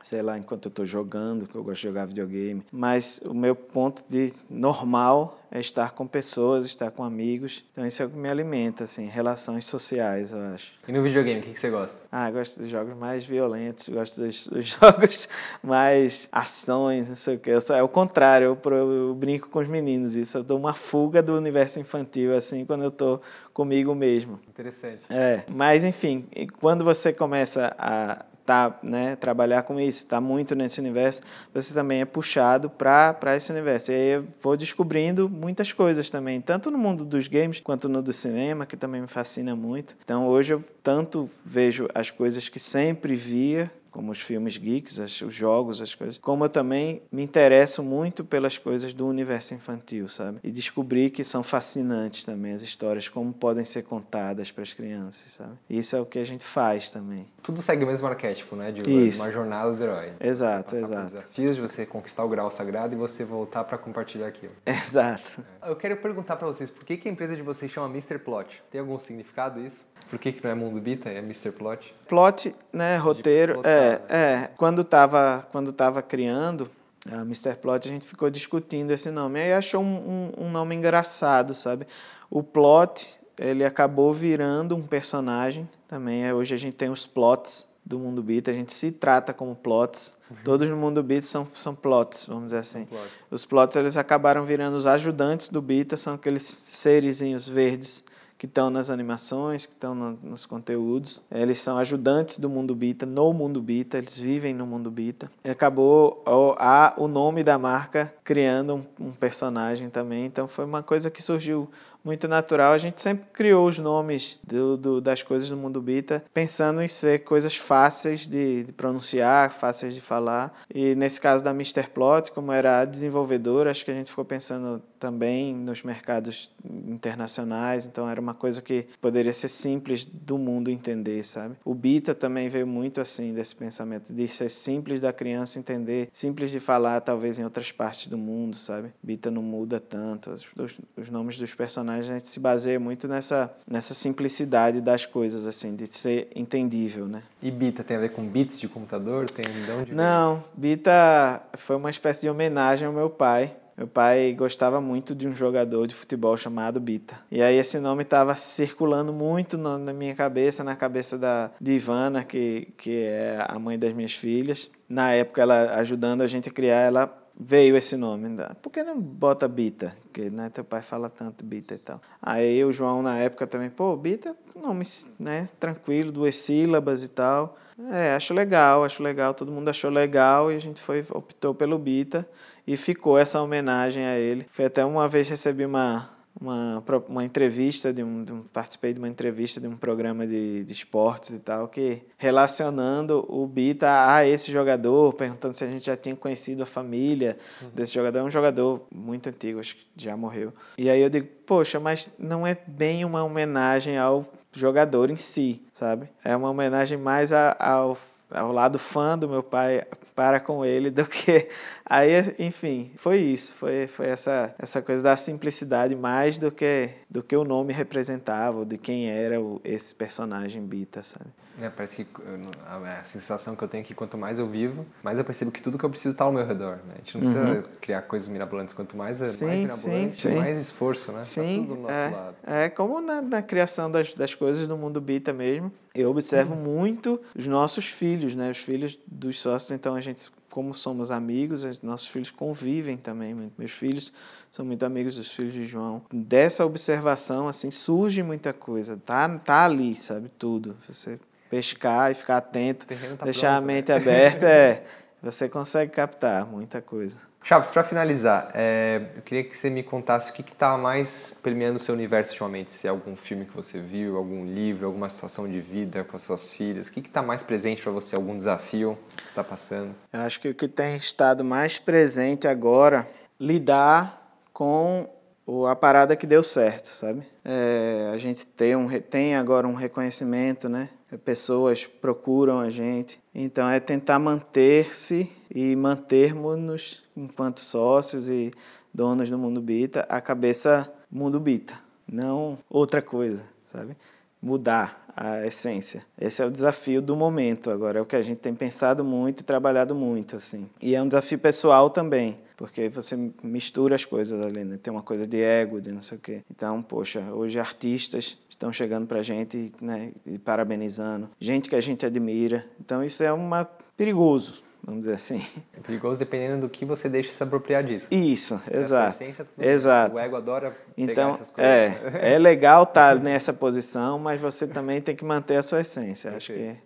sei lá, enquanto eu estou jogando, que eu gosto de jogar videogame. Mas o meu ponto de normal é estar com pessoas, estar com amigos. Então isso é o que me alimenta, assim, relações sociais, eu acho. E no videogame, o que, que você gosta? Ah, eu gosto dos jogos mais violentos, gosto dos, dos jogos mais ações, não sei o quê. Eu sou- é o contrário, eu, eu brinco com os meninos isso. Eu dou uma fuga do universo infantil, assim, quando eu tô comigo mesmo. Interessante. É, mas enfim, quando você começa a tá, né, trabalhar com isso, tá muito nesse universo, você também é puxado para esse universo. E aí eu vou descobrindo muitas coisas também, tanto no mundo dos games quanto no do cinema, que também me fascina muito. Então hoje eu tanto vejo as coisas que sempre via, como os filmes geeks, as- os jogos, as coisas, como eu também me interesso muito pelas coisas do universo infantil, sabe? E descobri que são fascinantes também as histórias, como podem ser contadas para as crianças, sabe? Isso é o que a gente faz também. Tudo segue o mesmo arquétipo, né? De Isso. uma jornada do herói. Exato, exato. desafios de você conquistar o grau sagrado e você voltar para compartilhar aquilo. Exato. Eu quero perguntar para vocês, por que, que a empresa de vocês chama Mr. Plot? Tem algum significado isso? Por que, que não é Mundo Bita, é Mr. Plot? Plot, né, roteiro, plotar, é, é, quando tava, quando tava criando a Mr. Plot, a gente ficou discutindo esse nome, aí achou um, um, um nome engraçado, sabe? O Plot, ele acabou virando um personagem também, é, hoje a gente tem os plots do Mundo Beat, a gente se trata como plots, todos no Mundo Beat são, são plots, vamos dizer assim. plots. Os plots, eles acabaram virando os ajudantes do Bita, são aqueles serizinhos verdes que estão nas animações, que estão no- nos conteúdos. Eles são ajudantes do mundo Bita, no mundo Bita, eles vivem no mundo Bita. E acabou a, o nome da marca criando um, um personagem também, então foi uma coisa que surgiu muito natural. A gente sempre criou os nomes do, do- das coisas do mundo Bita, pensando em ser coisas fáceis de, de pronunciar, fáceis de falar. E nesse caso da Mr. Plot, como era a desenvolvedora, acho que a gente ficou pensando também nos mercados internacionais, então era uma coisa que poderia ser simples do mundo entender, sabe? O Bita também veio muito assim desse pensamento de ser simples da criança entender, simples de falar talvez em outras partes do mundo, sabe? Bita não muda tanto, os- os nomes dos personagens a gente se baseia muito nessa nessa simplicidade das coisas assim, de ser entendível, né? E Bita tem a ver com bits de computador? Tem de onde? Não, Bita foi uma espécie de homenagem ao meu pai. Meu pai gostava muito de um jogador de futebol chamado Bita. E aí esse nome estava circulando muito na na minha cabeça, na cabeça da de Ivana, que, que é a mãe das minhas filhas. Na época, ela ajudando a gente a criar, ela veio esse nome. Ainda. Por que não bota Bita? Porque né, teu pai fala tanto Bita e tal. Aí o João, na época, também, pô, Bita, nome né, tranquilo, duas sílabas e tal. É, acho legal, acho legal, todo mundo achou legal e a gente foi optou pelo Bita e ficou essa homenagem a ele. Foi até uma vez recebi uma uma, uma entrevista de um, de um, participei de uma entrevista de um programa de, de esportes e tal que relacionando o Bita a esse jogador perguntando se a gente já tinha conhecido a família uhum. desse jogador. É um jogador muito antigo acho que já morreu. E aí eu digo poxa mas não é bem uma homenagem ao jogador em si sabe? É uma homenagem mais a, ao ao lado fã do meu pai para com ele do que aí enfim foi isso foi, foi essa essa coisa da simplicidade mais do que do que o nome representava de quem era o, esse personagem Bita sabe é, parece que a sensação que eu tenho é que quanto mais eu vivo, mais eu percebo que tudo que eu preciso está ao meu redor. Né? A gente não precisa uhum. criar coisas mirabolantes. Quanto mais, é sim, mais mirabolante, sim, sim. mais esforço, né? Tá sim, tá tudo do nosso é, lado. É como na, na criação das, das coisas do mundo Bita mesmo. Eu observo uhum. muito os nossos filhos, né? Os filhos dos sócios. Então, a gente, como somos amigos, nossos filhos convivem também. Meus filhos são muito amigos dos filhos de João. Dessa observação, assim, surge muita coisa. Tá, tá ali, sabe? Tudo. Você pescar e ficar atento, tá deixar pronto, a mente né? aberta, é, você consegue captar muita coisa. Chaves, para finalizar, é, eu queria que você me contasse o que está mais permeando o seu universo ultimamente. Se é algum filme que você viu, algum livro, alguma situação de vida com as suas filhas. O que está mais presente para você? Algum desafio que está passando? Eu acho que o que tem estado mais presente agora lidar com a parada que deu certo, sabe? É, a gente tem, um, tem agora um reconhecimento, né? Pessoas procuram a gente. Então é tentar manter-se e mantermos-nos enquanto sócios e donos do Mundo Bita a cabeça Mundo Bita, não outra coisa, sabe? Mudar a essência. Esse é o desafio do momento agora, é o que a gente tem pensado muito e trabalhado muito assim. E é um desafio pessoal também, porque você mistura as coisas ali, né? Tem uma coisa de ego, de não sei o quê. Então, poxa, hoje artistas estão chegando para a gente né, e parabenizando, gente que a gente admira. Então isso é uma perigoso, vamos dizer assim. É perigoso dependendo do que você deixa se apropriar disso. Isso, se exato. Essência, exato. O ego adora então, essas coisas. É, é legal estar tá nessa posição, mas você também tem que manter a sua essência. Acho que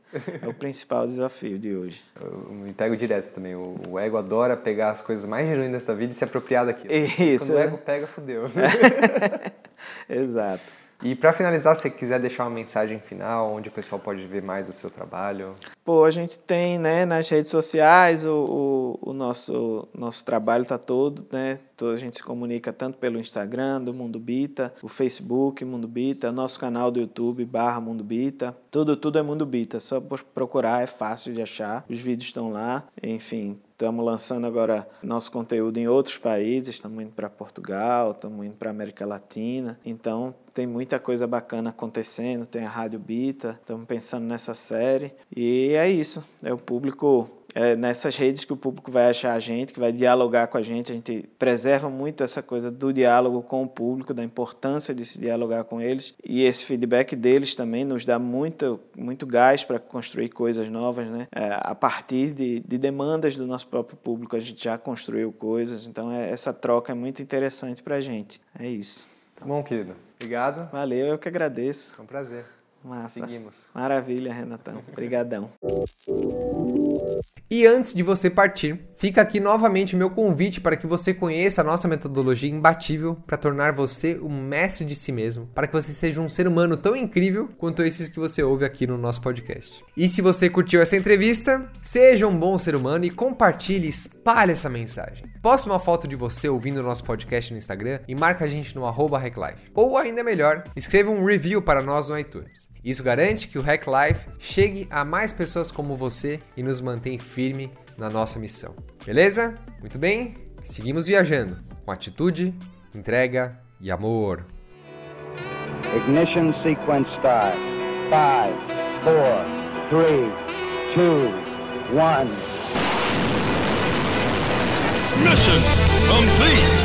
é o principal desafio de hoje. Eu me pego direto também. O, o ego adora pegar as coisas mais genuínas dessa vida e se apropriar daquilo. Isso. Quando o ego pega, fudeu. exato. E para finalizar, se quiser deixar uma mensagem final, onde o pessoal pode ver mais o seu trabalho? Pô, a gente tem né, nas redes sociais, o, o, o nosso, nosso trabalho está todo, né? A gente se comunica tanto pelo Instagram do Mundo Bita, o Facebook Mundo Bita, nosso canal do YouTube barra Mundo Bita. Tudo, tudo é Mundo Bita, só procurar, é fácil de achar. Os vídeos estão lá, enfim, Estamos lançando agora nosso conteúdo em outros países, estamos indo para Portugal, estamos indo para América Latina. Então, tem muita coisa bacana acontecendo, tem a Rádio Bita, estamos pensando nessa série. E é isso, é o público é nessas redes que o público vai achar a gente, que vai dialogar com a gente. A gente preserva muito essa coisa do diálogo com o público, da importância de se dialogar com eles. E esse feedback deles também nos dá muito, muito gás para construir coisas novas, né? É, a partir de, de demandas do nosso próprio público, a gente já construiu coisas. Então, é, essa troca é muito interessante para a gente. É isso. Tá bom, querido. Obrigado. Valeu, eu que agradeço. Foi um prazer. Massa. Seguimos. Maravilha, Renatão. Obrigadão. E antes de você partir, fica aqui novamente o meu convite para que você conheça a nossa metodologia imbatível para tornar você um mestre de si mesmo, para que você seja um ser humano tão incrível quanto esses que você ouve aqui no nosso podcast. E se você curtiu essa entrevista, seja um bom ser humano e compartilhe, espalhe essa mensagem. Poste uma foto de você ouvindo o nosso podcast no Instagram e marca a gente no arroba Ou ainda melhor, escreva um review para nós no iTunes. Isso garante que o Hack Life chegue a mais pessoas como você e nos mantém firme na nossa missão. Beleza? Muito bem? Seguimos viajando com atitude, entrega e amor. Ignition sequence start. 5, 4, 3, 2, 1. Mission complete!